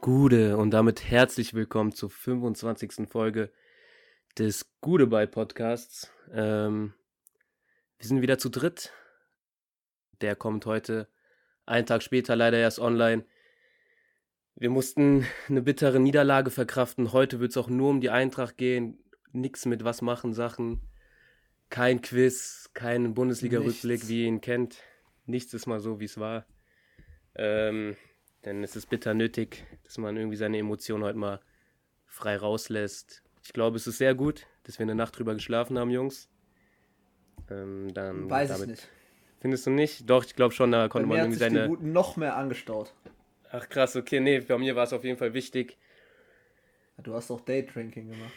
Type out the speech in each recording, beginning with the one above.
Gude und damit herzlich willkommen zur 25. Folge des Gudebei Podcasts. Ähm, wir sind wieder zu dritt. Der kommt heute einen Tag später leider erst online. Wir mussten eine bittere Niederlage verkraften. Heute wird es auch nur um die Eintracht gehen. Nix mit was machen Sachen. Kein Quiz, kein Bundesliga-Rückblick, wie ihr ihn kennt. Nichts ist mal so, wie es war. Ähm, denn es ist bitter nötig, dass man irgendwie seine Emotionen heute mal frei rauslässt. Ich glaube, es ist sehr gut, dass wir eine Nacht drüber geschlafen haben, Jungs. Ähm, dann Weiß damit, ich nicht. Findest du nicht? Doch, ich glaube schon, da konnte man irgendwie seine. Die noch mehr angestaut. Ach krass, okay, nee, bei mir war es auf jeden Fall wichtig. Du hast auch Daydrinking gemacht.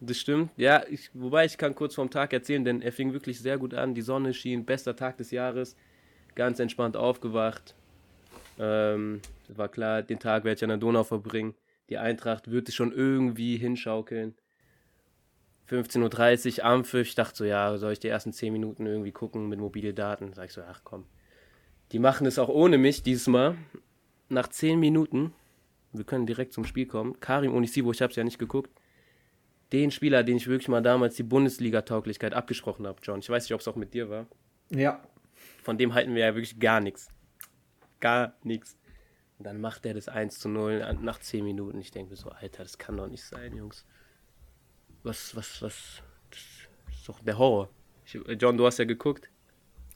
Das stimmt. Ja, ich, wobei ich kann kurz vom Tag erzählen, denn er fing wirklich sehr gut an. Die Sonne schien, bester Tag des Jahres. Ganz entspannt aufgewacht, ähm, war klar, den Tag werde ich an der Donau verbringen. Die Eintracht wird es schon irgendwie hinschaukeln. 15.30 Uhr Ampfiff. Ich dachte so, ja, soll ich die ersten 10 Minuten irgendwie gucken mit mobile Daten? Sag ich so, ach komm. Die machen es auch ohne mich diesmal. Nach 10 Minuten, wir können direkt zum Spiel kommen. Karim Onisivo, ich habe es ja nicht geguckt. Den Spieler, den ich wirklich mal damals die Bundesliga-Tauglichkeit abgesprochen habe, John. Ich weiß nicht, ob es auch mit dir war. Ja. Von dem halten wir ja wirklich gar nichts gar nichts. Und dann macht er das 1 zu 0 nach 10 Minuten. Ich denke mir so, Alter, das kann doch nicht sein, Jungs. Was, was, was? Das ist doch der Horror. Ich, John, du hast ja geguckt.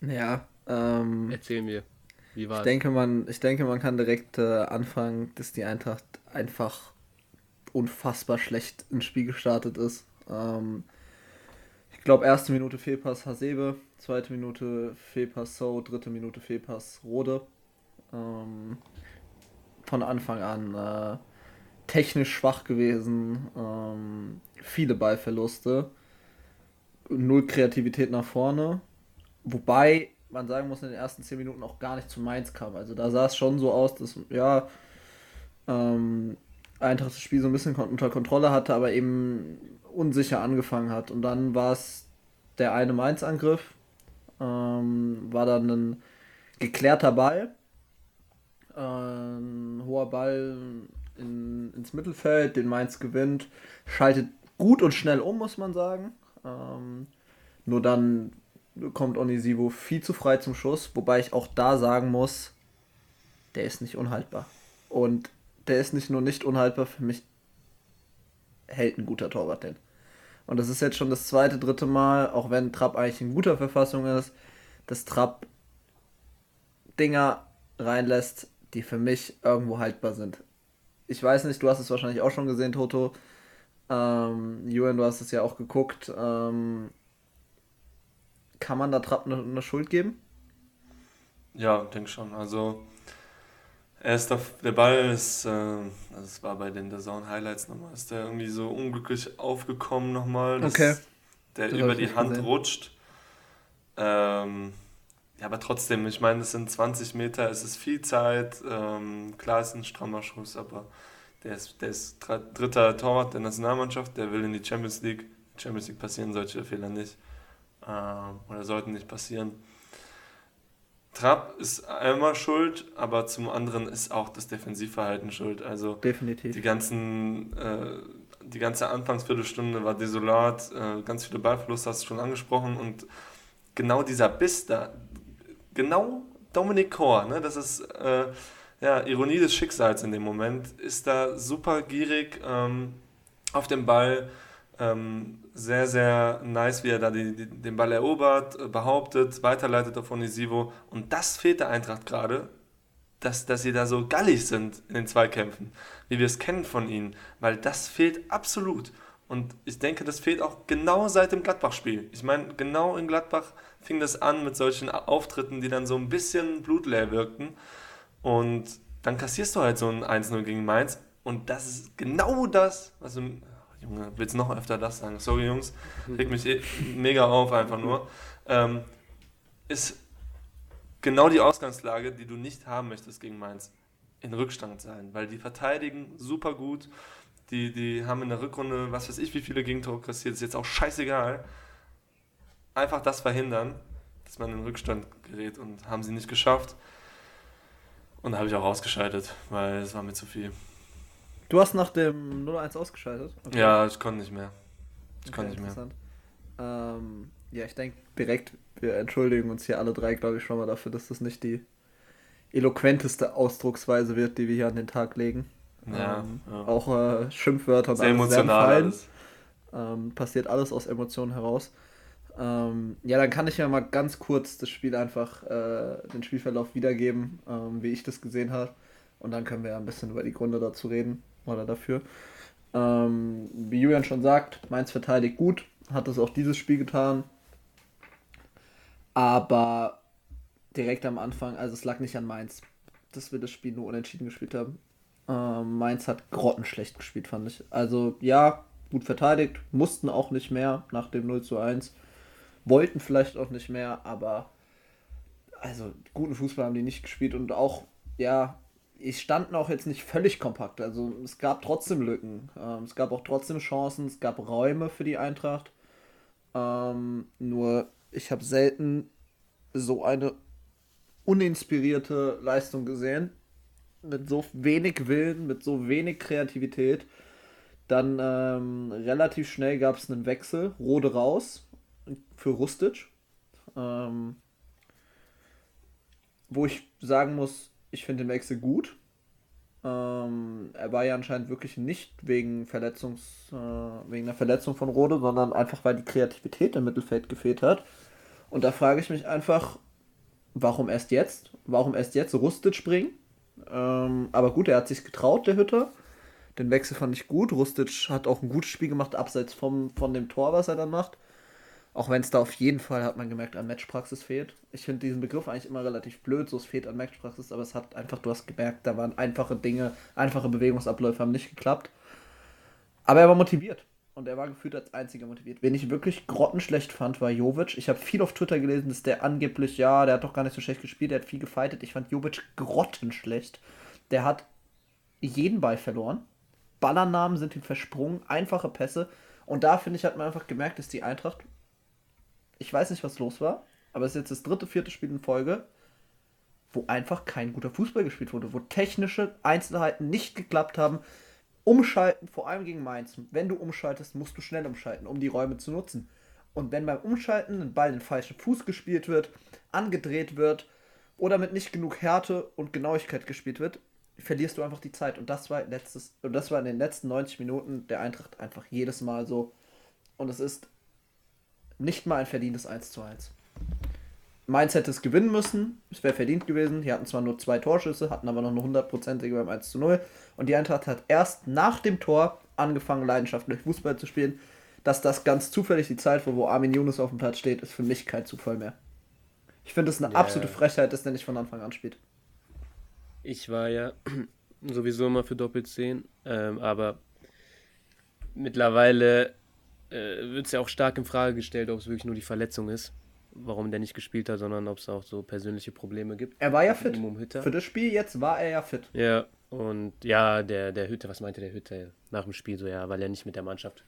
Ja. Ähm, Erzähl mir, wie war ich denke, man, Ich denke, man kann direkt äh, anfangen, dass die Eintracht einfach unfassbar schlecht ins Spiel gestartet ist. Ähm, ich glaube, erste Minute Fehlpass Hasebe, zweite Minute Fehlpass So, dritte Minute Fehlpass Rode. Ähm, von Anfang an äh, technisch schwach gewesen, ähm, viele Ballverluste, null Kreativität nach vorne. Wobei man sagen muss, in den ersten 10 Minuten auch gar nicht zu Mainz kam. Also da sah es schon so aus, dass ja ähm, Eintracht das Spiel so ein bisschen unter Kontrolle hatte, aber eben unsicher angefangen hat. Und dann war es der eine Mainz-Angriff, ähm, war dann ein geklärter Ball ein hoher Ball in, ins Mittelfeld, den Mainz gewinnt, schaltet gut und schnell um, muss man sagen. Ähm, nur dann kommt Onisivo viel zu frei zum Schuss, wobei ich auch da sagen muss, der ist nicht unhaltbar. Und der ist nicht nur nicht unhaltbar, für mich hält ein guter Torwart den. Und das ist jetzt schon das zweite, dritte Mal, auch wenn Trapp eigentlich in guter Verfassung ist, dass Trapp Dinger reinlässt, die für mich irgendwo haltbar sind. Ich weiß nicht, du hast es wahrscheinlich auch schon gesehen, Toto. Ähm, Julian, du hast es ja auch geguckt. Ähm, kann man da Trapp eine, eine Schuld geben? Ja, denke schon. Also er ist auf, der Ball ist, äh, also es war bei den Zone Highlights nochmal, ist der irgendwie so unglücklich aufgekommen nochmal, okay. der das über die Hand gesehen. rutscht. Ähm, ja, aber trotzdem, ich meine, es sind 20 Meter, es ist viel Zeit. Ähm, klar ist ein strammer Schuss, aber der ist, der ist dritter Torwart der Nationalmannschaft, der will in die Champions League. Champions League passieren solche Fehler nicht. Ähm, oder sollten nicht passieren. Trapp ist einmal schuld, aber zum anderen ist auch das Defensivverhalten schuld. Also Definitiv. Die, ganzen, äh, die ganze Anfangsviertelstunde war desolat, äh, ganz viele Ballverluste hast du schon angesprochen und genau dieser Biss da, genau Dominik Kor, ne, das ist äh, ja, Ironie des Schicksals in dem Moment, ist da super gierig ähm, auf dem Ball. Ähm, sehr, sehr nice, wie er da die, die, den Ball erobert, äh, behauptet, weiterleitet auf Onisivo. Und das fehlt der Eintracht gerade, dass, dass sie da so gallig sind in den Zweikämpfen, wie wir es kennen von ihnen. Weil das fehlt absolut. Und ich denke, das fehlt auch genau seit dem Gladbach-Spiel. Ich meine, genau in Gladbach fing das an mit solchen Auftritten, die dann so ein bisschen blutleer wirkten. Und dann kassierst du halt so ein 1-0 gegen Mainz. Und das ist genau das, was du. Junge, willst du noch öfter das sagen? Sorry, Jungs, regt mich eh mega auf, einfach nur. Ähm, ist genau die Ausgangslage, die du nicht haben möchtest gegen Mainz. In Rückstand sein, weil die verteidigen super gut. Die, die haben in der Rückrunde, was weiß ich, wie viele Gegentore kassiert, ist jetzt auch scheißegal einfach das verhindern, dass man in Rückstand gerät und haben sie nicht geschafft. Und da habe ich auch ausgeschaltet, weil es war mir zu viel. Du hast nach dem 0-1 ausgeschaltet? Okay. Ja, ich konnte nicht mehr. Ich okay, konnte nicht mehr. Ähm, ja, ich denke direkt, wir entschuldigen uns hier alle drei, glaube ich, schon mal dafür, dass das nicht die eloquenteste Ausdrucksweise wird, die wir hier an den Tag legen. Ja, ähm, ja. Auch äh, Schimpfwörter und Sehr alles emotional alles. Ähm, passiert alles aus Emotionen heraus. Ähm, ja, dann kann ich ja mal ganz kurz das Spiel einfach, äh, den Spielverlauf wiedergeben, ähm, wie ich das gesehen habe. Und dann können wir ja ein bisschen über die Gründe dazu reden oder dafür. Ähm, wie Julian schon sagt, Mainz verteidigt gut, hat es auch dieses Spiel getan. Aber direkt am Anfang, also es lag nicht an Mainz, dass wir das Spiel nur unentschieden gespielt haben. Ähm, Mainz hat grottenschlecht gespielt, fand ich. Also ja, gut verteidigt, mussten auch nicht mehr nach dem 0 zu 1 wollten vielleicht auch nicht mehr, aber also guten Fußball haben die nicht gespielt und auch, ja, ich standen auch jetzt nicht völlig kompakt. Also es gab trotzdem Lücken. Ähm, es gab auch trotzdem Chancen, es gab Räume für die Eintracht. Ähm, nur ich habe selten so eine uninspirierte Leistung gesehen. Mit so wenig Willen, mit so wenig Kreativität. Dann ähm, relativ schnell gab es einen Wechsel. Rode raus für Rustic. Ähm, wo ich sagen muss, ich finde den Wechsel gut. Ähm, er war ja anscheinend wirklich nicht wegen, Verletzungs, äh, wegen einer Verletzung von Rode, sondern einfach, weil die Kreativität im Mittelfeld gefehlt hat. Und da frage ich mich einfach, warum erst jetzt? Warum erst jetzt Rustic springen? Ähm, aber gut, er hat sich getraut, der Hütter. Den Wechsel fand ich gut. Rustic hat auch ein gutes Spiel gemacht, abseits vom, von dem Tor, was er dann macht. Auch wenn es da auf jeden Fall, hat man gemerkt, an Matchpraxis fehlt. Ich finde diesen Begriff eigentlich immer relativ blöd, so es fehlt an Matchpraxis, aber es hat einfach, du hast gemerkt, da waren einfache Dinge, einfache Bewegungsabläufe haben nicht geklappt. Aber er war motiviert. Und er war gefühlt als einziger motiviert. Wen ich wirklich grottenschlecht fand, war Jovic. Ich habe viel auf Twitter gelesen, dass der angeblich, ja, der hat doch gar nicht so schlecht gespielt, der hat viel gefightet. Ich fand Jovic grottenschlecht. Der hat jeden Ball verloren. Ballernamen sind ihm versprungen, einfache Pässe. Und da, finde ich, hat man einfach gemerkt, dass die Eintracht ich weiß nicht, was los war, aber es ist jetzt das dritte, vierte Spiel in Folge, wo einfach kein guter Fußball gespielt wurde, wo technische Einzelheiten nicht geklappt haben. Umschalten, vor allem gegen Mainz. Wenn du umschaltest, musst du schnell umschalten, um die Räume zu nutzen. Und wenn beim Umschalten ein Ball in den falschen Fuß gespielt wird, angedreht wird oder mit nicht genug Härte und Genauigkeit gespielt wird, verlierst du einfach die Zeit. Und das war letztes, und das war in den letzten 90 Minuten der Eintracht einfach jedes Mal so. Und es ist nicht mal ein verdientes 1 zu 1. Mainz hätte es gewinnen müssen, es wäre verdient gewesen. Die hatten zwar nur zwei Torschüsse, hatten aber noch eine hundertprozentige beim 1 zu 0. Und die Eintracht hat erst nach dem Tor angefangen, leidenschaftlich Fußball zu spielen. Dass das ganz zufällig die Zeit war, wo Armin Yunus auf dem Platz steht, ist für mich kein Zufall mehr. Ich finde es eine yeah. absolute Frechheit, dass der nicht von Anfang an spielt. Ich war ja sowieso immer für Doppel 10, ähm, aber mittlerweile äh, wird es ja auch stark in Frage gestellt, ob es wirklich nur die Verletzung ist, warum der nicht gespielt hat, sondern ob es auch so persönliche Probleme gibt. Er war ja fit. Für das Spiel jetzt war er ja fit. Ja, und ja, der, der Hütte, was meinte der Hütte nach dem Spiel so, ja, weil er nicht mit der Mannschaft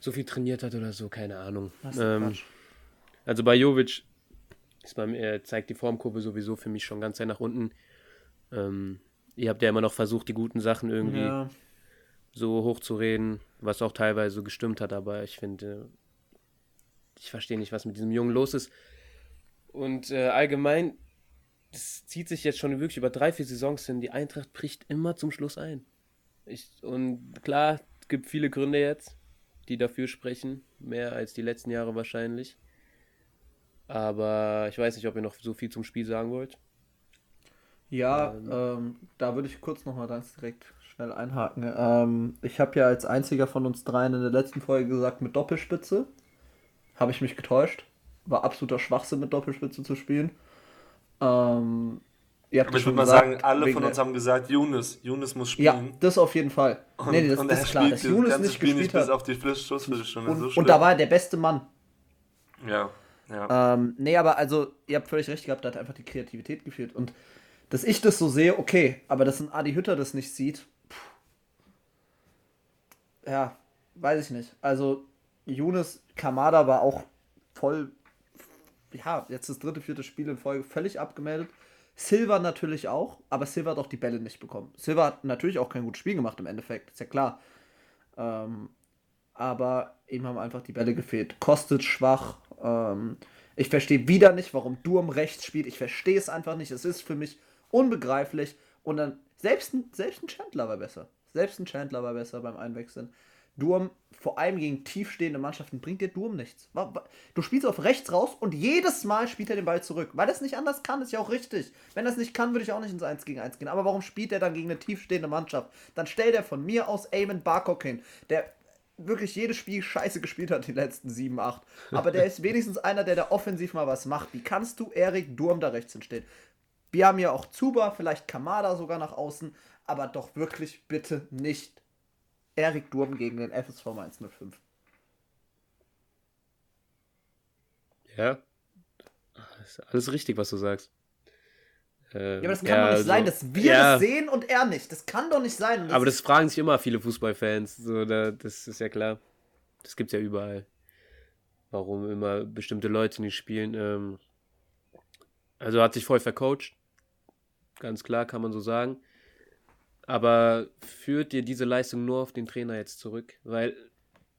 so viel trainiert hat oder so, keine Ahnung. Ähm, also bei Jovic ist bei mir, zeigt die Formkurve sowieso für mich schon ganz sehr nach unten. Ähm, ihr habt ja immer noch versucht, die guten Sachen irgendwie ja so hochzureden, was auch teilweise gestimmt hat, aber ich finde, ich verstehe nicht, was mit diesem Jungen los ist. Und äh, allgemein, das zieht sich jetzt schon wirklich über drei, vier Saisons hin. Die Eintracht bricht immer zum Schluss ein. Ich, und klar, es gibt viele Gründe jetzt, die dafür sprechen, mehr als die letzten Jahre wahrscheinlich. Aber ich weiß nicht, ob ihr noch so viel zum Spiel sagen wollt. Ja, ähm, ähm, da würde ich kurz nochmal ganz direkt schnell einhaken. Ähm, ich habe ja als einziger von uns dreien in der letzten Folge gesagt, mit Doppelspitze. Habe ich mich getäuscht. War absoluter Schwachsinn, mit Doppelspitze zu spielen. Ähm, Aber ich würde mal sagen, alle von uns haben gesagt, Younes, Younes muss spielen. Ja, das auf jeden Fall. Und, nee, das, und das ist klar, dass Younes nicht Spiel gespielt nicht hat. Bis auf die Schlussviertelstunde. Und, so und da war er der beste Mann. Ja, ja. Ähm, nee, aber also, ihr habt völlig recht gehabt, da hat einfach die Kreativität gefehlt. Und dass ich das so sehe, okay, aber dass ein Adi Hütter das nicht sieht, ja, weiß ich nicht. Also, Younes Kamada war auch voll, ja, jetzt das dritte, vierte Spiel in Folge völlig abgemeldet. Silva natürlich auch, aber Silva hat auch die Bälle nicht bekommen. Silva hat natürlich auch kein gutes Spiel gemacht im Endeffekt, ist ja klar. Ähm, aber ihm haben einfach die Bälle gefehlt. Kostet schwach. Ähm, ich verstehe wieder nicht, warum Durm rechts spielt. Ich verstehe es einfach nicht. Es ist für mich unbegreiflich. Und dann, selbst ein, selbst ein Chandler war besser. Selbst ein Chandler war besser beim Einwechseln. Durm, vor allem gegen tiefstehende Mannschaften, bringt dir Durm nichts. Du spielst auf rechts raus und jedes Mal spielt er den Ball zurück. Weil es nicht anders kann, ist ja auch richtig. Wenn er es nicht kann, würde ich auch nicht ins 1 gegen 1 gehen. Aber warum spielt er dann gegen eine tiefstehende Mannschaft? Dann stellt er von mir aus Eamon Barcock hin, der wirklich jedes Spiel scheiße gespielt hat, die letzten 7, 8. Aber der ist wenigstens einer, der da offensiv mal was macht. Wie kannst du Erik Durm da rechts hinstellen? Wir haben ja auch Zuba, vielleicht Kamada sogar nach außen, aber doch wirklich bitte nicht Erik Durm gegen den FSV 105. Ja, das ist alles richtig, was du sagst. Ähm, ja, aber das kann ja, doch nicht so, sein, dass wir ja. das sehen und er nicht. Das kann doch nicht sein. Das aber das fragen sich immer viele Fußballfans. So, da, das ist ja klar. Das gibt es ja überall. Warum immer bestimmte Leute nicht spielen. Ähm, also hat sich voll vercoacht. Ganz klar, kann man so sagen. Aber führt dir diese Leistung nur auf den Trainer jetzt zurück? Weil,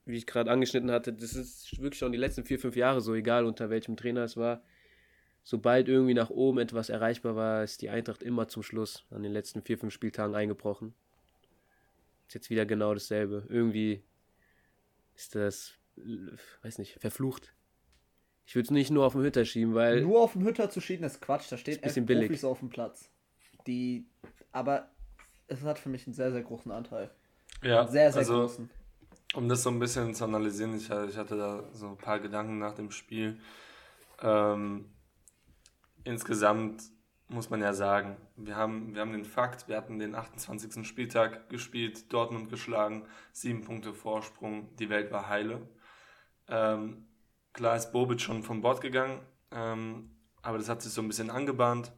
wie ich gerade angeschnitten hatte, das ist wirklich schon die letzten vier, fünf Jahre so, egal unter welchem Trainer es war sobald irgendwie nach oben etwas erreichbar war, ist die Eintracht immer zum Schluss an den letzten vier, fünf Spieltagen eingebrochen. Ist jetzt wieder genau dasselbe. Irgendwie ist das, weiß nicht, verflucht. Ich würde es nicht nur auf den Hütter schieben, weil. Nur auf den Hütter zu schieben ist Quatsch. Da steht elf billig. Profis auf dem Platz. Die, aber es hat für mich einen sehr, sehr großen Anteil. Ja, sehr, sehr also, großen. Um das so ein bisschen zu analysieren, ich, ich hatte da so ein paar Gedanken nach dem Spiel. Ähm, insgesamt muss man ja sagen, wir haben, wir haben den Fakt, wir hatten den 28. Spieltag gespielt, Dortmund geschlagen, sieben Punkte Vorsprung, die Welt war heile. Ähm, klar ist Bobic schon vom Bord gegangen, ähm, aber das hat sich so ein bisschen angebahnt.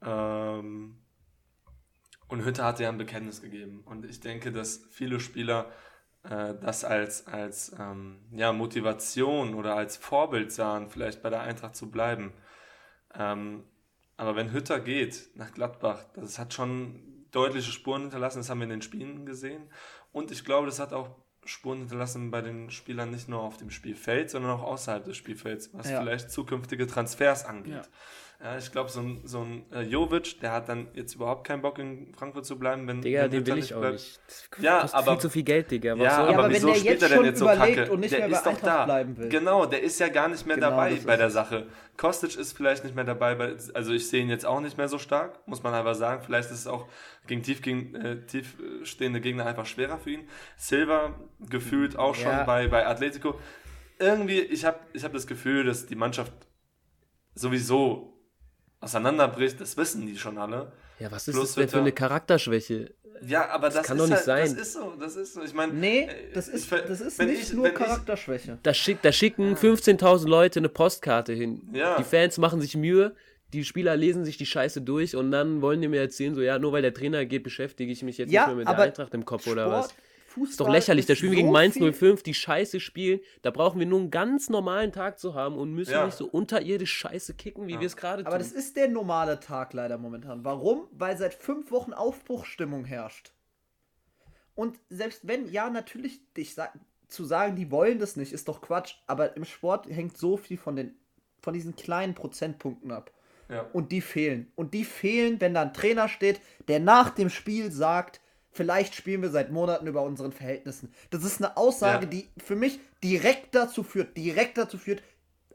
Ähm, und Hütte hatte ja ein Bekenntnis gegeben. Und ich denke, dass viele Spieler äh, das als, als ähm, ja, Motivation oder als Vorbild sahen, vielleicht bei der Eintracht zu bleiben. Ähm, aber wenn Hütter geht nach Gladbach, das hat schon deutliche Spuren hinterlassen, das haben wir in den Spielen gesehen. Und ich glaube, das hat auch Spuren hinterlassen bei den Spielern nicht nur auf dem Spielfeld, sondern auch außerhalb des Spielfelds, was ja. vielleicht zukünftige Transfers angeht. Ja. Ja, ich glaube, so ein, so ein äh, Jovic, der hat dann jetzt überhaupt keinen Bock in Frankfurt zu bleiben, wenn Digga, wenn den will ich auch bleibt. nicht. Das ja, aber viel zu viel Geld, Digga. Ja, aber, aber wieso spielt er denn jetzt so kacke? Und nicht der mehr ist doch da. Bleiben will. Genau, der ist ja gar nicht mehr genau, dabei bei der Sache. Kostic ist vielleicht nicht mehr dabei, bei, also ich sehe ihn jetzt auch nicht mehr so stark, muss man einfach sagen. Vielleicht ist es auch gegen tief, gegen, äh, tiefstehende Gegner einfach schwerer für ihn. Silva gefühlt auch schon ja. bei, bei Atletico. Irgendwie, ich habe ich hab das Gefühl, dass die Mannschaft sowieso auseinanderbricht, das wissen die schon alle. Ja, was ist Plus das denn für eine Charakterschwäche? Ja, aber das, das kann doch nicht halt, sein. Das ist so, das ist so. Ich meine, nee, äh, das ist, das ist nicht ich, nur Charakterschwäche. Da, schick, da schicken 15.000 Leute eine Postkarte hin. Ja. Die Fans machen sich Mühe, die Spieler lesen sich die Scheiße durch und dann wollen die mir erzählen, so ja, nur weil der Trainer geht, beschäftige ich mich jetzt ja, nicht mehr mit der Eintracht im Kopf Sport, oder was. Fußball ist doch lächerlich. Da spielen wir gegen Mainz 05, die Scheiße spielen. Da brauchen wir nur einen ganz normalen Tag zu haben und müssen ja. nicht so unterirdisch Scheiße kicken, wie ja. wir es gerade tun. Aber das ist der normale Tag leider momentan. Warum? Weil seit fünf Wochen Aufbruchstimmung herrscht. Und selbst wenn, ja, natürlich, ich sag, zu sagen, die wollen das nicht, ist doch Quatsch. Aber im Sport hängt so viel von, den, von diesen kleinen Prozentpunkten ab. Ja. Und die fehlen. Und die fehlen, wenn da ein Trainer steht, der nach dem Spiel sagt, vielleicht spielen wir seit Monaten über unseren Verhältnissen. Das ist eine Aussage, ja. die für mich direkt dazu führt, direkt dazu führt,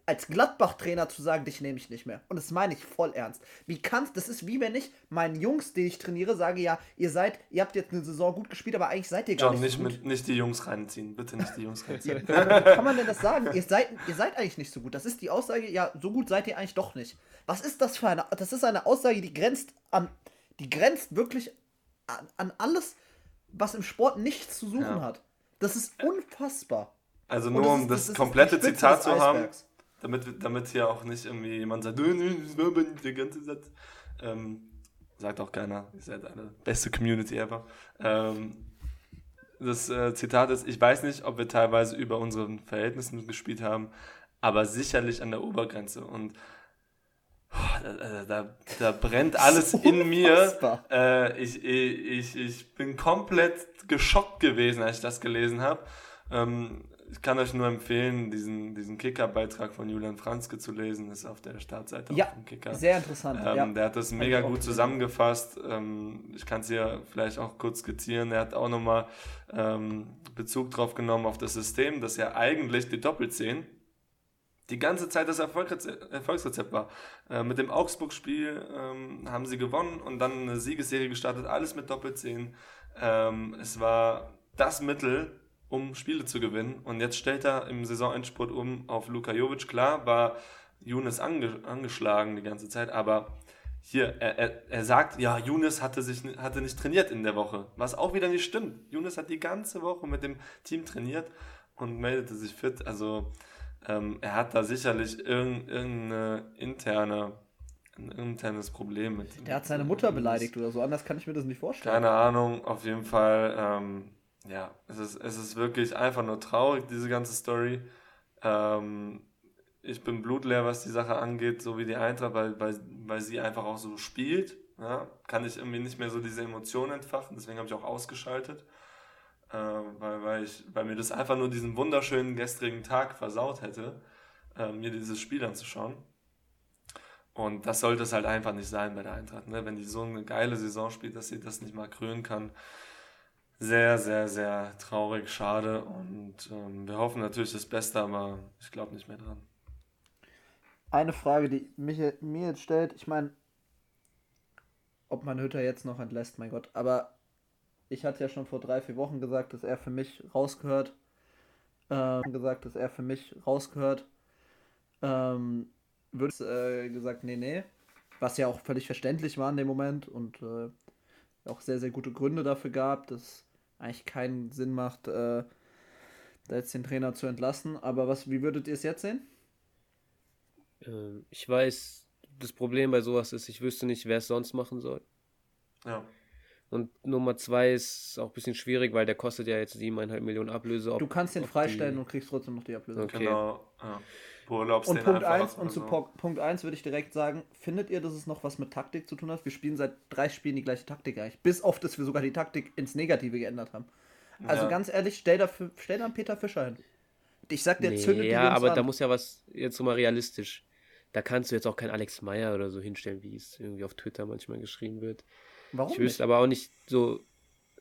als Gladbach-Trainer zu sagen, dich nehme ich nicht mehr. Und das meine ich voll ernst. Wie kannst, das ist wie wenn ich meinen Jungs, die ich trainiere, sage, ja, ihr seid, ihr habt jetzt eine Saison gut gespielt, aber eigentlich seid ihr gar John, nicht, nicht so gut. nicht die Jungs reinziehen, bitte nicht die Jungs reinziehen. ja, wie kann man denn das sagen? Ihr seid, ihr seid eigentlich nicht so gut. Das ist die Aussage, ja, so gut seid ihr eigentlich doch nicht. Was ist das für eine, das ist eine Aussage, die grenzt an, die grenzt wirklich an, alles, was im Sport nichts zu suchen ja. hat. Das ist unfassbar. Also nur um das, das komplette Zitat zu haben, damit, damit hier auch nicht irgendwie jemand sagt, der ganze Satz. Ähm, sagt auch keiner, ihr seid eine beste Community ever. Ähm, das äh, Zitat ist, ich weiß nicht, ob wir teilweise über unseren Verhältnissen gespielt haben, aber sicherlich an der Obergrenze. Und da, da, da brennt alles in mir. Äh, ich, ich, ich bin komplett geschockt gewesen, als ich das gelesen habe. Ähm, ich kann euch nur empfehlen, diesen, diesen Kicker-Beitrag von Julian Franzke zu lesen. Das ist auf der Startseite ja, vom Kicker. Sehr interessant. Ähm, ja. Der hat das mega gut zusammengefasst. Ähm, ich kann es hier vielleicht auch kurz skizzieren. Er hat auch nochmal ähm, Bezug drauf genommen auf das System, dass ja eigentlich die Doppelzehn die ganze Zeit das Erfolgsrezept, war. Äh, mit dem Augsburg-Spiel ähm, haben sie gewonnen und dann eine Siegesserie gestartet, alles mit Doppelzehn. Ähm, es war das Mittel, um Spiele zu gewinnen. Und jetzt stellt er im Saisonendspurt um auf Luka Jovic. Klar war Younes ange angeschlagen die ganze Zeit, aber hier, er, er, er sagt, ja, Younes hatte, sich, hatte nicht trainiert in der Woche, was auch wieder nicht stimmt. Younes hat die ganze Woche mit dem Team trainiert und meldete sich fit. Also ähm, er hat da sicherlich irgendeine, irgendeine interne ein internes Problem mit. Der hat seine Mutter beleidigt oder so, anders kann ich mir das nicht vorstellen. Keine Ahnung, auf jeden Fall. Ähm, ja, es ist, es ist wirklich einfach nur traurig, diese ganze Story. Ähm, ich bin blutleer, was die Sache angeht, so wie die Eintracht, weil, weil, weil sie einfach auch so spielt. Ja, kann ich irgendwie nicht mehr so diese Emotionen entfachen, deswegen habe ich auch ausgeschaltet, äh, weil, weil, ich, weil mir das einfach nur diesen wunderschönen gestrigen Tag versaut hätte, äh, mir dieses Spiel anzuschauen. Und das sollte es halt einfach nicht sein bei der Eintracht, ne? wenn die so eine geile Saison spielt, dass sie das nicht mal krönen kann sehr, sehr, sehr traurig, schade und ähm, wir hoffen natürlich das Beste, aber ich glaube nicht mehr dran. Eine Frage, die mich, mir jetzt stellt, ich meine, ob man Hütter jetzt noch entlässt, mein Gott, aber ich hatte ja schon vor drei, vier Wochen gesagt, dass er für mich rausgehört, ähm, gesagt, dass er für mich rausgehört, ähm, wird äh, gesagt, nee, nee, was ja auch völlig verständlich war in dem Moment und äh, auch sehr, sehr gute Gründe dafür gab, dass eigentlich keinen Sinn macht, äh, da jetzt den Trainer zu entlassen. Aber was, wie würdet ihr es jetzt sehen? Ähm, ich weiß, das Problem bei sowas ist, ich wüsste nicht, wer es sonst machen soll. Ja. Und Nummer zwei ist auch ein bisschen schwierig, weil der kostet ja jetzt 7,5 Millionen Ablöse. Du kannst den freistellen die... und kriegst trotzdem noch die Ablöse. Okay. Genau. Ja. Und Punkt 1 und zu so. Punkt 1 würde ich direkt sagen, findet ihr, dass es noch was mit Taktik zu tun hat? Wir spielen seit drei Spielen die gleiche Taktik eigentlich. Bis auf, dass wir sogar die Taktik ins Negative geändert haben. Also ja. ganz ehrlich, stell da, stell da einen Peter Fischer hin. Ich sag, der nee, zündet Ja, die aber an. da muss ja was, jetzt so mal realistisch. Da kannst du jetzt auch keinen Alex Meyer oder so hinstellen, wie es irgendwie auf Twitter manchmal geschrieben wird. Warum? Ich wüsste aber auch nicht so,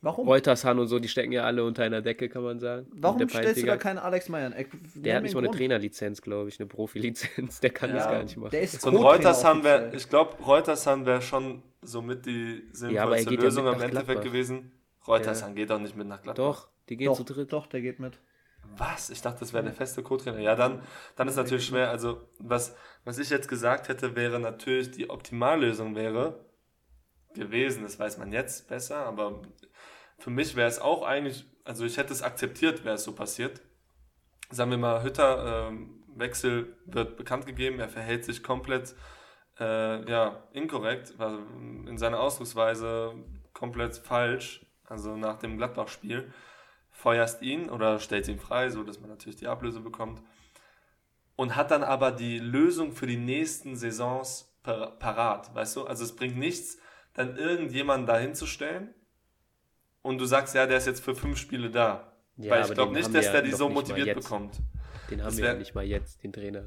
Warum? Reuters, Han und so, die stecken ja alle unter einer Decke, kann man sagen. Warum stellst du da keinen Alex Meyer ein? Der hat nicht mal eine Trainerlizenz, glaube ich, eine Profilizenz. Der kann ja, das gar nicht machen. Der ist und Reuters haben wir, ich glaube, Reuters haben wir schon somit die sinnvollste ja, Lösung ja im Endeffekt Gladbach. gewesen. Reuters ja. geht doch nicht mit nach Gladbach. Doch, die gehen doch, zu dritt. Doch, der geht mit. Was? Ich dachte, das wäre der feste Co-Trainer. Ja, dann, dann ist natürlich schwer. Also, was, was ich jetzt gesagt hätte, wäre natürlich, die Optimallösung wäre gewesen. Das weiß man jetzt besser, aber für mich wäre es auch eigentlich, also ich hätte es akzeptiert, wäre es so passiert. Sagen wir mal, Hütter, ähm, Wechsel wird bekannt gegeben, er verhält sich komplett äh, ja, inkorrekt, in seiner Ausdrucksweise komplett falsch, also nach dem Gladbach-Spiel, feuerst ihn oder stellst ihn frei, so dass man natürlich die Ablöse bekommt und hat dann aber die Lösung für die nächsten Saisons parat, weißt du? Also es bringt nichts, dann irgendjemanden da hinzustellen und du sagst, ja, der ist jetzt für fünf Spiele da. Ja, Weil ich glaube nicht, dass der die so motiviert bekommt. Den haben das wir ja nicht mal jetzt, den Trainer.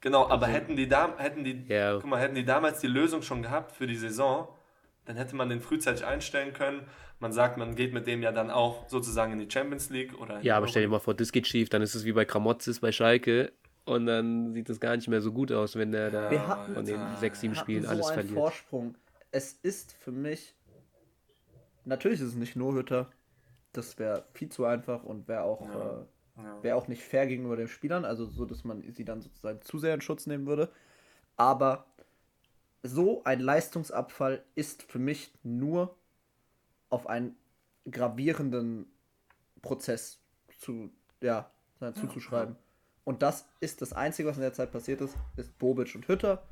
Genau, aber also, hätten die da, hätten die, ja. guck mal, hätten die damals die Lösung schon gehabt für die Saison, dann hätte man den frühzeitig einstellen können. Man sagt, man geht mit dem ja dann auch sozusagen in die Champions League oder. Ja, aber stell dir mal vor, das geht schief, dann ist es wie bei Kramotzes bei Schalke und dann sieht es gar nicht mehr so gut aus, wenn der da hatten, von den sechs, sieben Spielen alles so verliert. Vorsprung. Es ist für mich natürlich ist es nicht nur Hütter. Das wäre viel zu einfach und wäre auch, ja. äh, ja. Wär auch nicht fair gegenüber den Spielern, also so, dass man sie dann sozusagen zu sehr in Schutz nehmen würde. Aber so ein Leistungsabfall ist für mich nur auf einen gravierenden Prozess zu, ja, zuzuschreiben. Ja. Und das ist das Einzige, was in der Zeit passiert ist, ist Bobic und Hütter.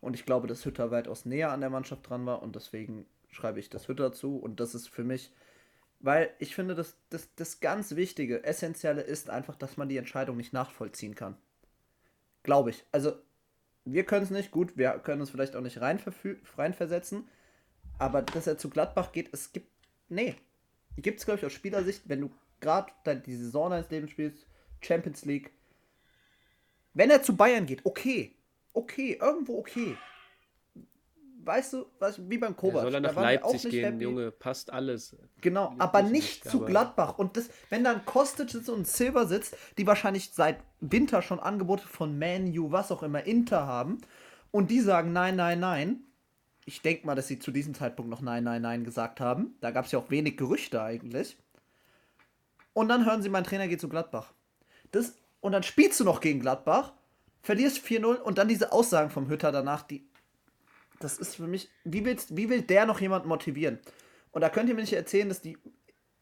Und ich glaube, dass Hütter weitaus näher an der Mannschaft dran war und deswegen schreibe ich das Hütter zu. Und das ist für mich, weil ich finde, das, das, das ganz Wichtige, Essentielle ist einfach, dass man die Entscheidung nicht nachvollziehen kann. Glaube ich. Also, wir können es nicht, gut, wir können uns vielleicht auch nicht rein reinversetzen, aber dass er zu Gladbach geht, es gibt, nee, gibt es, glaube ich, aus Spielersicht, wenn du gerade die Saison deines Lebens spielst, Champions League, wenn er zu Bayern geht, okay, okay, irgendwo okay. Weißt du, was, wie beim Kovac. Ja, soll er nach Leipzig gehen, happy. Junge, passt alles. Genau, aber nicht, nicht zu Gladbach. Und das, wenn dann Kostic sitzt und Silver sitzt, die wahrscheinlich seit Winter schon Angebote von Man U, was auch immer, Inter haben, und die sagen nein, nein, nein, ich denke mal, dass sie zu diesem Zeitpunkt noch Nein, Nein, Nein gesagt haben. Da gab es ja auch wenig Gerüchte eigentlich. Und dann hören sie, mein Trainer geht zu Gladbach. Das, und dann spielst du noch gegen Gladbach, verlierst 4-0 und dann diese Aussagen vom Hütter danach, die. Das ist für mich. Wie, willst, wie will der noch jemand motivieren? Und da könnt ihr mir nicht erzählen, dass die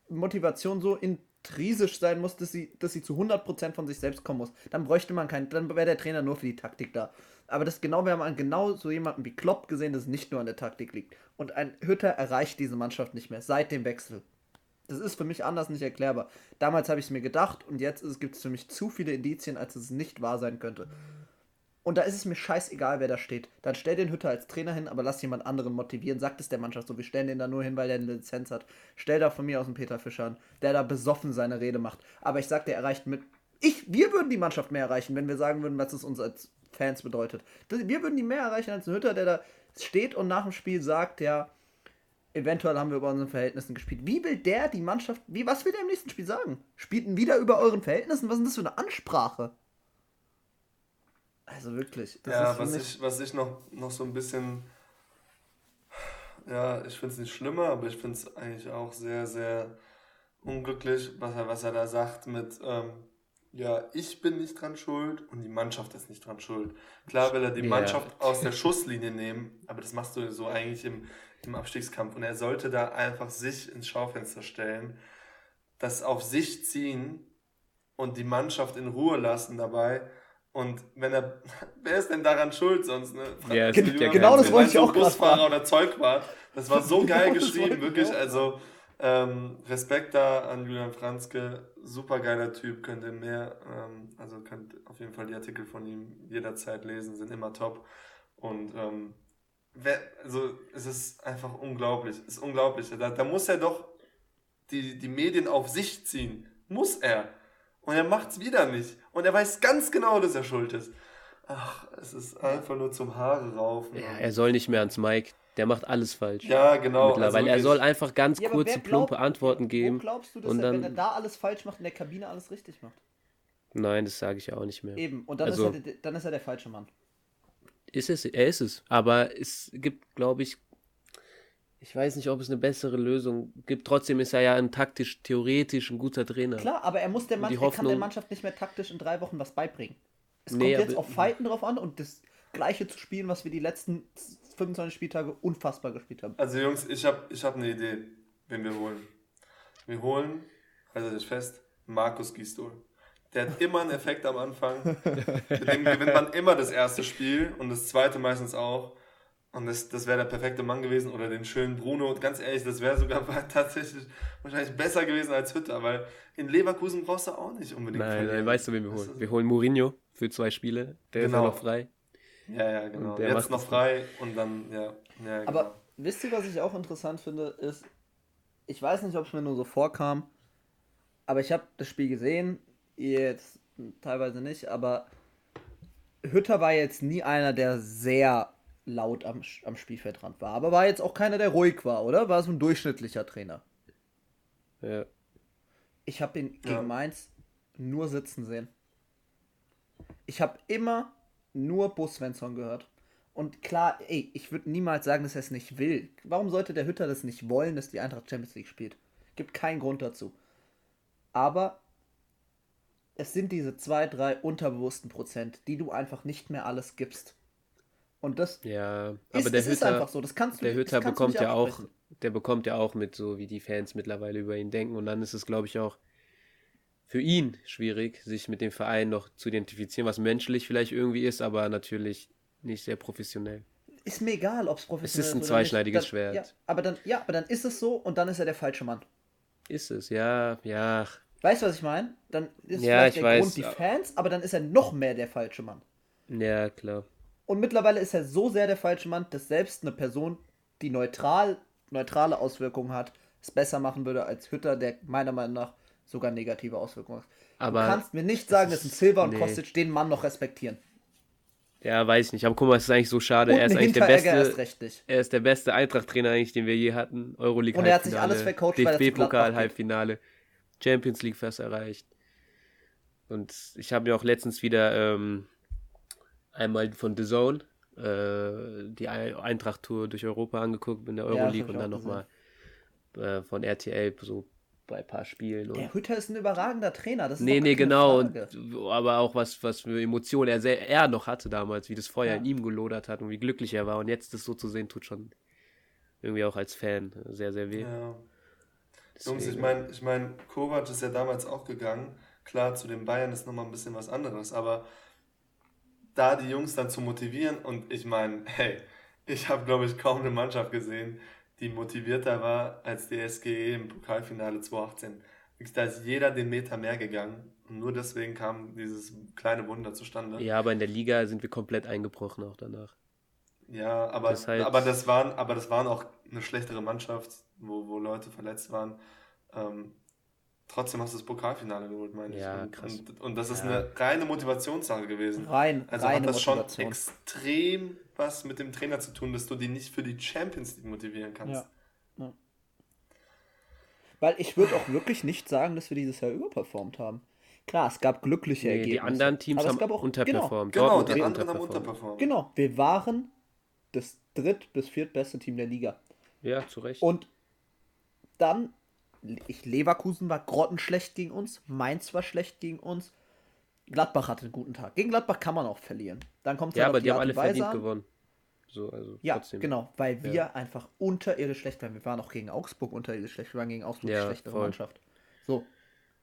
Motivation so intrinsisch sein muss, dass sie, dass sie zu 100% von sich selbst kommen muss. Dann bräuchte man keinen. Dann wäre der Trainer nur für die Taktik da. Aber das genau, wir haben an genau so jemanden wie Klopp gesehen, dass es nicht nur an der Taktik liegt. Und ein Hütter erreicht diese Mannschaft nicht mehr seit dem Wechsel. Das ist für mich anders nicht erklärbar. Damals habe ich es mir gedacht und jetzt gibt es für mich zu viele Indizien, als es nicht wahr sein könnte. Und da ist es mir scheißegal, wer da steht. Dann stell den Hütter als Trainer hin, aber lass jemand anderen motivieren. Sagt es der Mannschaft so, wir stellen den da nur hin, weil der eine Lizenz hat. Stell da von mir aus einen Peter Fischer an, der da besoffen seine Rede macht. Aber ich sag, der erreicht mit. Ich, wir würden die Mannschaft mehr erreichen, wenn wir sagen würden, was es uns als Fans bedeutet. Wir würden die mehr erreichen als ein Hütter, der da steht und nach dem Spiel sagt, ja, eventuell haben wir über unseren Verhältnissen gespielt. Wie will der die Mannschaft, wie, was will der im nächsten Spiel sagen? Spielten wieder über euren Verhältnissen? Was ist das für eine Ansprache? Also wirklich. ja, was ich, was ich noch, noch so ein bisschen, ja, ich finde es nicht schlimmer, aber ich finde es eigentlich auch sehr, sehr unglücklich, was er, was er da sagt mit, ähm, ja, ich bin nicht dran schuld und die Mannschaft ist nicht dran schuld. Klar will er die Mannschaft aus der Schusslinie nehmen, aber das machst du so eigentlich im, im Abstiegskampf. Und er sollte da einfach sich ins Schaufenster stellen, das auf sich ziehen und die Mannschaft in Ruhe lassen dabei. Und wenn er, wer ist denn daran schuld sonst? Ne? Ja, genau das wollte ich auch Busfahrer oder Zeugwart. Das war so geil geschrieben, wirklich. Also ähm, Respekt da an Julian Franzke, super geiler Typ, könnt ihr mehr, ähm, also könnt auf jeden Fall die Artikel von ihm jederzeit lesen, sind immer top. Und ähm, also es ist einfach unglaublich, es ist unglaublich. Da, da muss er doch die, die Medien auf sich ziehen. Muss er. Und er macht es wieder nicht. Und er weiß ganz genau, dass er schuld ist. Ach, es ist einfach nur zum Haare raufen. Ja, er soll nicht mehr ans Mike. Der macht alles falsch. Ja, genau. Mittlerweile. Also er soll einfach ganz ja, kurze, glaubt, plumpe Antworten geben. Wo glaubst du, dass und er, dann, wenn er da alles falsch macht, in der Kabine alles richtig macht? Nein, das sage ich auch nicht mehr. Eben, und dann, also, ist er, dann ist er der falsche Mann. Ist es, er ist es. Aber es gibt, glaube ich, ich weiß nicht, ob es eine bessere Lösung gibt. Trotzdem ist er ja ein taktisch, theoretisch ein guter Trainer. Klar, aber er muss der Mannschaft, Hoffnung, kann der Mannschaft nicht mehr taktisch in drei Wochen was beibringen. Es nee, kommt jetzt auf Fighten drauf an und das Gleiche zu spielen, was wir die letzten 25 Spieltage unfassbar gespielt haben. Also Jungs, ich habe ich hab eine Idee, wen wir holen. Wir holen, also ich fest, Markus Gisdol. Der hat immer einen Effekt am Anfang. Mit dem gewinnt man immer das erste Spiel und das zweite meistens auch. Und das, das wäre der perfekte Mann gewesen. Oder den schönen Bruno. Und ganz ehrlich, das wäre sogar tatsächlich wahrscheinlich besser gewesen als Hütter, weil in Leverkusen brauchst du auch nicht unbedingt. Nein, nein weißt du, wen wir holen? Wir holen Mourinho für zwei Spiele. Der genau. ist ja noch frei. Ja, ja, genau. Der Jetzt noch frei und dann, ja. ja genau. Aber wisst ihr, was ich auch interessant finde, ist, ich weiß nicht, ob es mir nur so vorkam, aber ich habe das Spiel gesehen, jetzt teilweise nicht, aber Hütter war jetzt nie einer, der sehr laut am, am Spielfeldrand war, aber war jetzt auch keiner, der ruhig war, oder? War so ein durchschnittlicher Trainer. Ja. Ich habe ihn gegen ja. Mainz nur sitzen sehen. Ich habe immer nur Bo Svensson gehört. Und klar, ey, ich würde niemals sagen, dass er es nicht will. Warum sollte der Hütter das nicht wollen, dass die Eintracht Champions League spielt? Gibt keinen Grund dazu. Aber es sind diese zwei, drei unterbewussten Prozent, die du einfach nicht mehr alles gibst. Und das ja, aber ist, der Hütter, ist einfach so. Das kannst du, der Hütter bekommt ja auch, der bekommt ja auch mit, so wie die Fans mittlerweile über ihn denken. Und dann ist es, glaube ich, auch für ihn schwierig, sich mit dem Verein noch zu identifizieren, was menschlich vielleicht irgendwie ist, aber natürlich nicht sehr professionell. Ist mir egal, ob es professionell ist. Es ist ein zweischneidiges dann, Schwert. Ja, aber dann, ja, aber dann ist es so und dann ist er der falsche Mann. Ist es, ja, ja. Weißt du, was ich meine? Dann ist ja, vielleicht der weiß, Grund die Fans, aber dann ist er noch mehr der falsche Mann. Ja, klar. Und mittlerweile ist er so sehr der falsche Mann, dass selbst eine Person, die neutral, neutrale Auswirkungen hat, es besser machen würde als Hütter, der meiner Meinung nach sogar negative Auswirkungen hat. Aber du kannst mir nicht sagen, dass ein Silva und nee. Kostic den Mann noch respektieren. Ja, weiß ich nicht. Aber guck mal, es ist eigentlich so schade. Und er ist eigentlich der beste. nicht. Er ist der beste Eintracht-Trainer eigentlich, den wir je hatten. Euroleague Und er hat sich alles vercoacht, weil Champions League fast erreicht. Und ich habe mir auch letztens wieder ähm, einmal von The Zone äh, die Ei- Eintracht-Tour durch Europa angeguckt in der Ja, Euroleague ich und dann nochmal äh, von RTL so bei ein paar Spielen. Und Der Hütter ist ein überragender Trainer. Das ist Nee, nee, genau. Und, aber auch was, was für Emotionen er, sel- er noch hatte damals, wie das Feuer Ja. in ihm gelodert hat und wie glücklich er war. Und jetzt das so zu sehen, tut schon irgendwie auch als Fan sehr, sehr weh. Ja. Jungs, ich Deswegen- meine, ich mein, Kovac ist ja damals auch gegangen. Klar, zu den Bayern ist nochmal ein bisschen was anderes, aber da die Jungs dann zu motivieren und ich meine, hey, ich habe, glaube ich, kaum eine Mannschaft gesehen, die motivierter war als die SGE im Pokalfinale 2018. Wirklich, Da ist jeder den Meter mehr gegangen und nur deswegen kam dieses kleine Wunder zustande. Ja, aber in der Liga sind wir komplett eingebrochen auch danach. Ja, aber Das halt- aber das waren, aber das waren auch eine schlechtere Mannschaft, wo, wo Leute verletzt waren. Ähm, trotzdem hast du das Pokalfinale geholt, meine ich. Ja, und, krass. Und, und das ist Ja. eine reine Motivationssache gewesen. Rein, Also reine hat das schon Motivation. extrem was mit dem Trainer zu tun, dass du die nicht für die Champions League motivieren kannst. Ja. Ja. Weil ich würde auch wirklich nicht sagen, dass wir dieses Jahr überperformt haben. Klar, es gab glückliche Nee, Ergebnisse. die anderen Teams aber es haben gab auch, unterperformt. Genau, Dortmund die anderen haben unterperformt. Genau, genau, wir waren das dritt- bis viertbeste Team der Liga. Ja, zu Recht. Und dann, ich, Leverkusen war grottenschlecht gegen uns, Mainz war schlecht gegen uns, Gladbach hatte einen guten Tag. Gegen Gladbach kann man auch verlieren. Dann kommt es ja, halt aber auf die haben alle Weise verdient an. gewonnen. So, also Ja, trotzdem. genau, weil wir Ja. einfach unterirdisch schlecht waren. Wir waren auch gegen Augsburg unterirdisch schlecht. Wir waren gegen Augsburg Ja, die schlechtere voll. Mannschaft. So.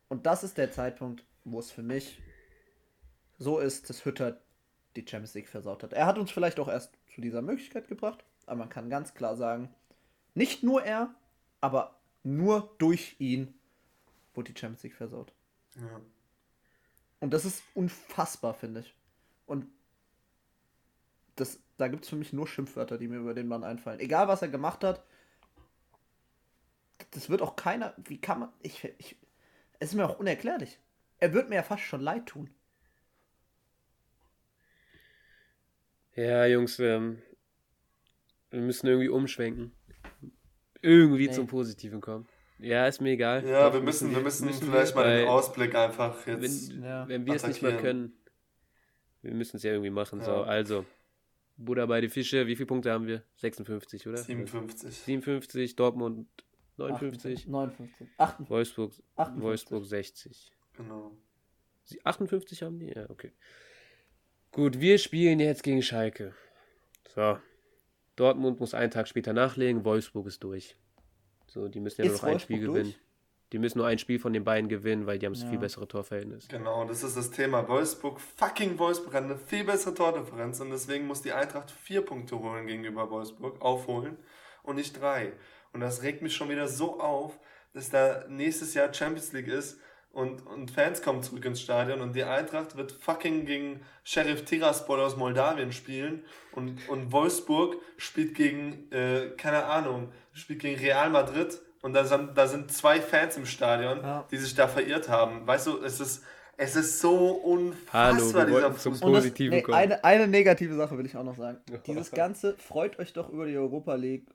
Und das ist der Zeitpunkt, wo es für mich so ist, dass Hütter die Champions League versaut hat. Er hat uns vielleicht auch erst zu dieser Möglichkeit gebracht, aber man kann ganz klar sagen, nicht nur er, aber nur durch ihn wurde die Champions League versaut. Ja. Und das ist unfassbar, finde ich. Und das, da gibt es für mich nur Schimpfwörter, die mir über den Mann einfallen. Egal, was er gemacht hat, das wird auch keiner. Wie kann man. Ich, ich, es ist mir auch unerklärlich. Er wird mir ja fast schon leid tun. Ja, Jungs, ähm, wir müssen irgendwie umschwenken. Irgendwie Nee. zum Positiven kommen. Ja, ist mir egal. Ja, Doch, wir müssen, wir müssen müssen vielleicht mal den Ausblick einfach jetzt. Wenn, Ja. wenn wir es nicht mehr attackieren. können, wir müssen es ja irgendwie machen. So, Ja. also, Buddha bei die Fische, wie viele Punkte haben wir? 56, oder? 57. 57, Dortmund 59, 59. 58. Wolfsburg, 58. Wolfsburg 60. Genau. Sie 58 haben die? Ja, okay. Gut, wir spielen jetzt gegen Schalke. So. Dortmund muss einen Tag später nachlegen, Wolfsburg ist durch. So, die müssen ja nur noch ein Spiel Wolfsburg gewinnen. durch? Die müssen nur ein Spiel von den beiden gewinnen, weil die haben das Ja. viel bessere Torverhältnis. Genau, das ist das Thema. Wolfsburg, fucking Wolfsburg hat eine viel bessere Tordifferenz und deswegen muss die Eintracht vier Punkte holen gegenüber Wolfsburg, aufholen und nicht drei. Und das regt mich schon wieder so auf, dass da nächstes Jahr Champions League ist und, und Fans kommen zurück ins Stadion und die Eintracht wird fucking gegen Sheriff Tiraspol aus Moldawien spielen und, und Wolfsburg spielt gegen, äh, keine Ahnung, spielt gegen Real Madrid und da sind, da sind zwei Fans im Stadion, Ja. die sich da verirrt haben. Weißt du, es ist, es ist so unfassbar, Hallo, wir dieser zum. Und das, Positiven nee, eine, eine negative Sache will ich auch noch sagen. Dieses Ganze, freut euch doch über die Europa League,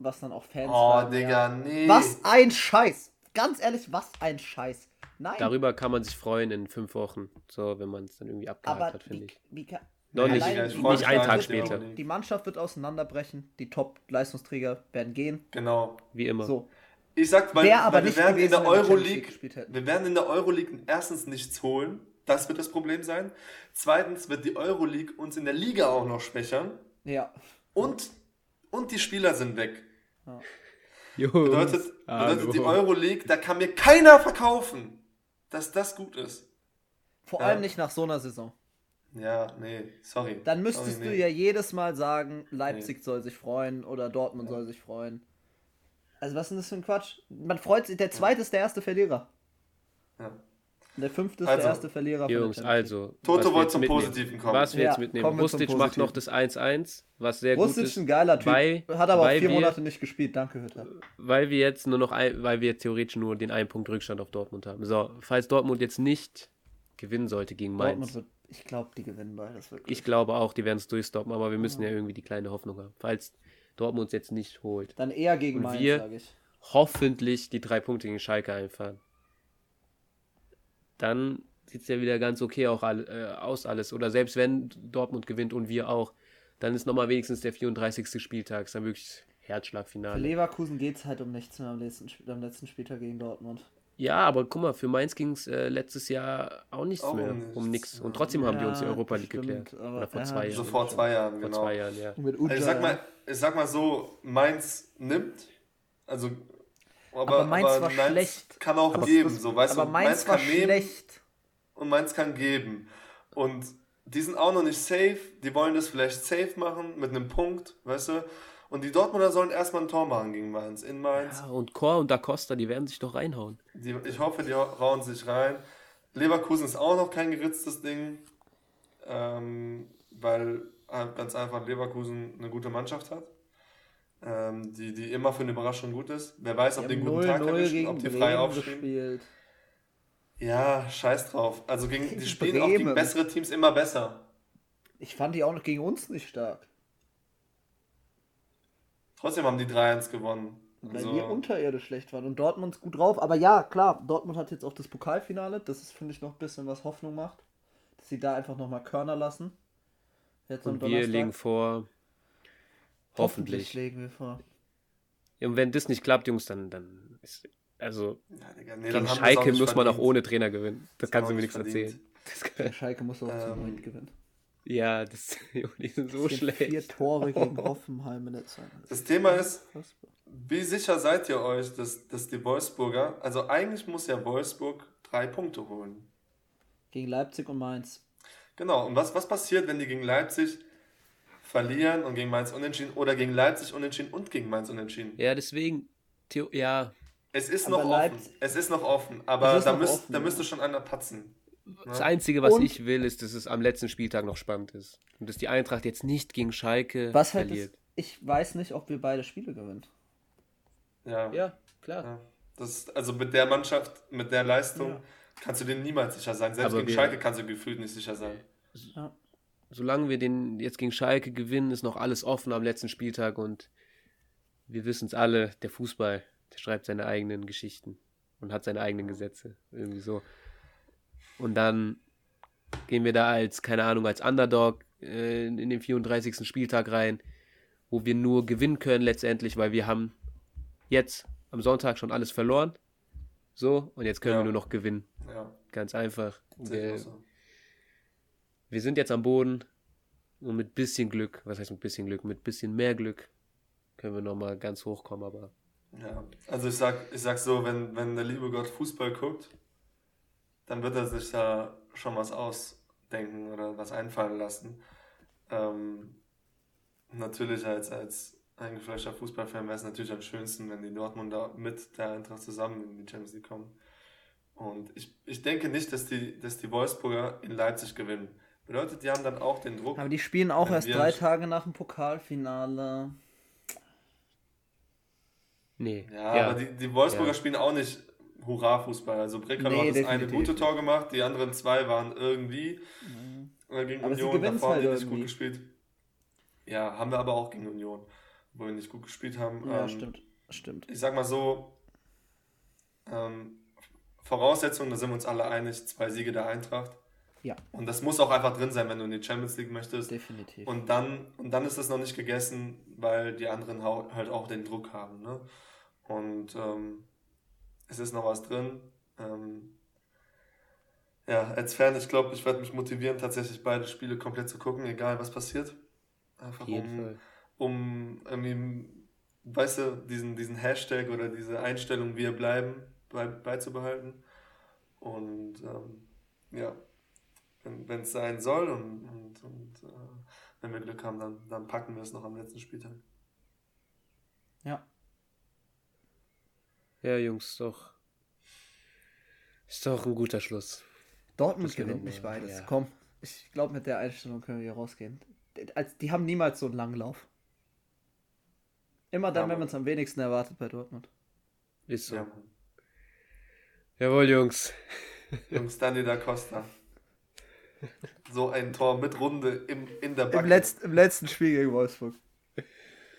was dann auch Fans Oh, Digga, ja. nee. Was ein Scheiß. Ganz ehrlich, was ein Scheiß. Nein, Darüber kann man sich freuen in fünf Wochen. So, wenn man es dann irgendwie abgehakt aber hat, finde ich. wie kann, Noch nicht, nicht einen Tag später. Die Mannschaft wird auseinanderbrechen, die Top-Leistungsträger werden gehen. Genau. Wie immer. So. Ich sag, weil, Wäre aber wir nicht werden in der Euroleague, gespielt hätten. wir werden in der Euroleague erstens nichts holen. Das wird das Problem sein. Zweitens wird die Euroleague uns in der Liga auch noch schwächern. Ja. Und, und die Spieler sind weg. Jungs, Bedeutet, bedeutet die Euroleague, da kann mir keiner verkaufen, dass das gut ist. Vor Ja. allem nicht nach so einer Saison. Ja, nee, sorry. Dann müsstest sorry, du nee. ja jedes Mal sagen, Leipzig soll sich freuen oder Dortmund soll sich freuen. Also was ist denn das für ein Quatsch? Man freut sich, der zweite ist der erste Verlierer. Ja. Der fünfte ist Also, der erste Verlierer von Jungs, der Champions also. Toto wollte zum mitnehmen- Positiven kommen. Was wir Ja, jetzt mitnehmen. Rustic macht noch das 1-1, was sehr League. gut Rustic ist. ist ein geiler Typ, weil- hat aber auch vier wir- Monate nicht gespielt. Danke, Hütter. weil wir jetzt nur noch ein, weil wir theoretisch nur den einen Punkt Rückstand auf Dortmund haben. So, falls Dortmund jetzt nicht gewinnen sollte gegen Mainz. Dortmund wird, ich glaube, die gewinnen beides wirklich. Ich glaube auch, die werden es durchstoppen, aber wir müssen ja irgendwie die kleine Hoffnung haben. Falls Dortmund es jetzt nicht holt. Dann eher gegen Und Mainz, wir- sage ich. Hoffentlich die drei Punkte gegen Schalke einfahren. Dann sieht es ja wieder ganz okay auch all, äh, aus alles. Oder selbst wenn Dortmund gewinnt und wir auch, dann ist nochmal wenigstens der 34. Spieltag. Ist dann wirklich Für Herzschlagfinale. Leverkusen geht es halt um nichts mehr am letzten, am letzten Spieltag gegen Dortmund. Ja, aber guck mal, für Mainz ging es äh, letztes Jahr auch nichts Auch um mehr. nichts. Um nichts. Und trotzdem haben die uns die Ja, Europa League stimmt, geklärt. Oder vor ja, zwei so So Jahren. vor zwei Jahren, Vor genau. zwei Jahren, ja. Mit Also ich sag mal, ich sag mal so, Mainz nimmt, also aber, Aber Mainz war Mainz schlecht. kann auch Aber- geben, so weißt aber du, Mainz war kann nehmen schlecht. und Mainz kann geben. Und die sind auch noch nicht safe, die wollen das vielleicht safe machen mit einem Punkt, weißt du? Und die Dortmunder sollen erstmal ein Tor machen gegen Mainz, in Mainz. Ja, und Chor und Da Costa, die werden sich doch reinhauen. Die, ich hoffe, die rauen sich rein. Leverkusen ist auch noch kein geritztes Ding, ähm, weil halt ganz einfach Leverkusen eine gute Mannschaft hat, ähm, die, die immer für eine Überraschung gut ist. Wer weiß, ob die einen guten Tag erwischen, ob die frei gespielt. Ja, scheiß drauf. Also gegen, die Gegen spielen auch gegen Bremen. bessere Teams immer besser. Ich fand die auch noch gegen uns nicht stark. Trotzdem haben die 3-1 gewonnen. Weil Also, wir unterirdisch schlecht waren und Dortmund ist gut drauf. Aber ja, klar, Dortmund hat jetzt auch das Pokalfinale. Das ist, finde ich, noch ein bisschen was Hoffnung macht. Dass sie da einfach nochmal Körner lassen. Jetzt am Und wir Donnerstag. legen vor, hoffentlich. legen wir vor. Ja, Und wenn das nicht klappt, Jungs, dann, dann ist, also ja, Digga, nee, dann gegen Schalke muss man auch ohne Trainer gewinnen. Das Das kannst du mir nichts nicht erzählen. Das kann, Der Schalke muss auch zum Ähm, Moment gewinnen. ja, das, die sind so Es sind Vier schlecht. Tore gegen Hoffenheim in der Zeit. Das Thema ist. Wie sicher seid ihr euch, dass, dass die Wolfsburger, also eigentlich muss ja Wolfsburg drei Punkte holen. Gegen Leipzig und Mainz. Genau, und was, was passiert, wenn die gegen Leipzig verlieren und gegen Mainz unentschieden oder gegen Leipzig unentschieden und gegen Mainz unentschieden? Ja, deswegen, Theo, ja, Es ist Aber noch offen. Leipzig- Es ist noch offen, aber da, noch müsst, offen, da müsste schon einer patzen. das Einzige, was Und- ich will, ist, dass es am letzten Spieltag noch spannend ist. Und dass die Eintracht jetzt nicht gegen Schalke Was halt verliert. ist, ich weiß nicht, ob wir beide Spiele gewinnen. Ja. Ja, klar. ja. Das, also mit der Mannschaft, mit der Leistung Ja. kannst du dir niemals sicher sein. Selbst Aber gegen wir- Schalke kannst du gefühlt nicht sicher sein. Ja. Solange wir den jetzt gegen Schalke gewinnen, ist noch alles offen am letzten Spieltag und wir wissen es alle, der Fußball, der schreibt seine eigenen Geschichten und hat seine eigenen Gesetze. Irgendwie so. Und dann gehen wir da als, keine Ahnung, als Underdog äh, in den 34. Spieltag rein, wo wir nur gewinnen können letztendlich, weil wir haben jetzt am Sonntag schon alles verloren. So, und jetzt können Ja. wir nur noch gewinnen. Ja, Ganz einfach. Wir, so. Wir sind jetzt am Boden und mit bisschen Glück, was heißt mit bisschen Glück, mit bisschen mehr Glück können wir nochmal ganz hochkommen, aber Ja, also ich sag, ich sag so, wenn, wenn der liebe Gott Fußball guckt, dann wird er sich da schon was ausdenken oder was einfallen lassen. Ähm, natürlich als, als eingefleischter Fußballfan wäre es natürlich am schönsten, wenn die Dortmunder mit der Eintracht zusammen in die Champions League kommen. Und ich, ich denke nicht, dass die, dass die Wolfsburger in Leipzig gewinnen. Bedeutet, die haben dann auch den Druck. Aber die spielen auch erst drei nicht- Tage nach dem Pokalfinale. nee. Ja, aber die, die Wolfsburger Ja. spielen auch nicht Hurra-Fußball. Also Breckerloh Nee, hat das eine gute nicht. Tor gemacht, die anderen zwei waren irgendwie äh, gegen Aber Union, da gewinen's vorne halt nicht irgendwie. gut gespielt. Ja, haben wir aber auch gegen Union, wo wir nicht gut gespielt haben. Ja, Ähm, stimmt. Stimmt. Ich sag mal so, ähm, Voraussetzungen, da sind wir uns alle einig, zwei Siege der Eintracht. Ja. Und das muss auch einfach drin sein, wenn du in die Champions League möchtest. Definitiv. Und dann, und dann ist es noch nicht gegessen, weil die anderen halt auch den Druck haben. Ne? Und ähm, es ist noch was drin. Ähm, ja, als Fan, ich glaube, ich werde mich motivieren, tatsächlich beide Spiele komplett zu gucken, egal was passiert. Einfach um, um irgendwie, weißt du, diesen, diesen Hashtag oder diese Einstellung, wir bleiben, bei, beizubehalten. Und ähm, ja, wenn es sein soll und, und, und äh, wenn wir Glück haben, dann, dann packen wir es noch am letzten Spieltag. ja. Ja, Jungs, doch. Ist doch ein guter Schluss. Dortmund gewinnt mal- beides. ja. Komm, ich glaube, mit der Einstellung können wir hier rausgehen. Als- Die haben niemals so einen langen Lauf. Immer dann, Ja, wenn man es am wenigsten erwartet bei Dortmund. Ist so. Ja. Jawohl, Jungs. Jungs, Dani da Costa. So ein Tor mit Runde im, in der Backe. Im, letzt, Im letzten Spiel gegen Wolfsburg.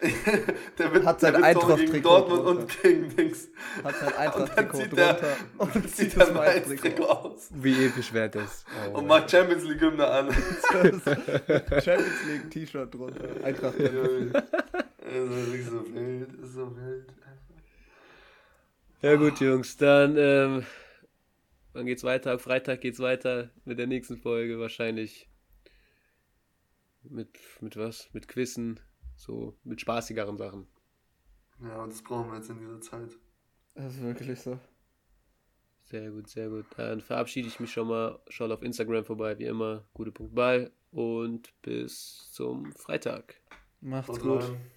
der wird, Hat sein der Eintracht-Trikot gegen Dortmund drunter. und gegen Dings. Hat sein Und dann Eintracht-Trikot zieht der, drunter und und zieht das Mainz-Trikot Mainz-Trikot aus. Wie episch wäre das? Oh, Und macht Champions League Hymne an. Champions League T-Shirt drunter. Eintracht. Das ist so wild. Ist so wild. Ja gut, Jungs, dann ähm, wann geht's weiter? Freitag geht's weiter mit der nächsten Folge wahrscheinlich. Mit, mit was? Mit Quizzen, so mit spaßigeren Sachen. Ja, und das brauchen wir jetzt in dieser Zeit. Das ist wirklich so. Sehr gut, sehr gut. Dann verabschiede ich mich schon mal. Schaut auf Instagram vorbei, wie immer. Gute.ball und bis zum Freitag. Macht's Haut gut. rein.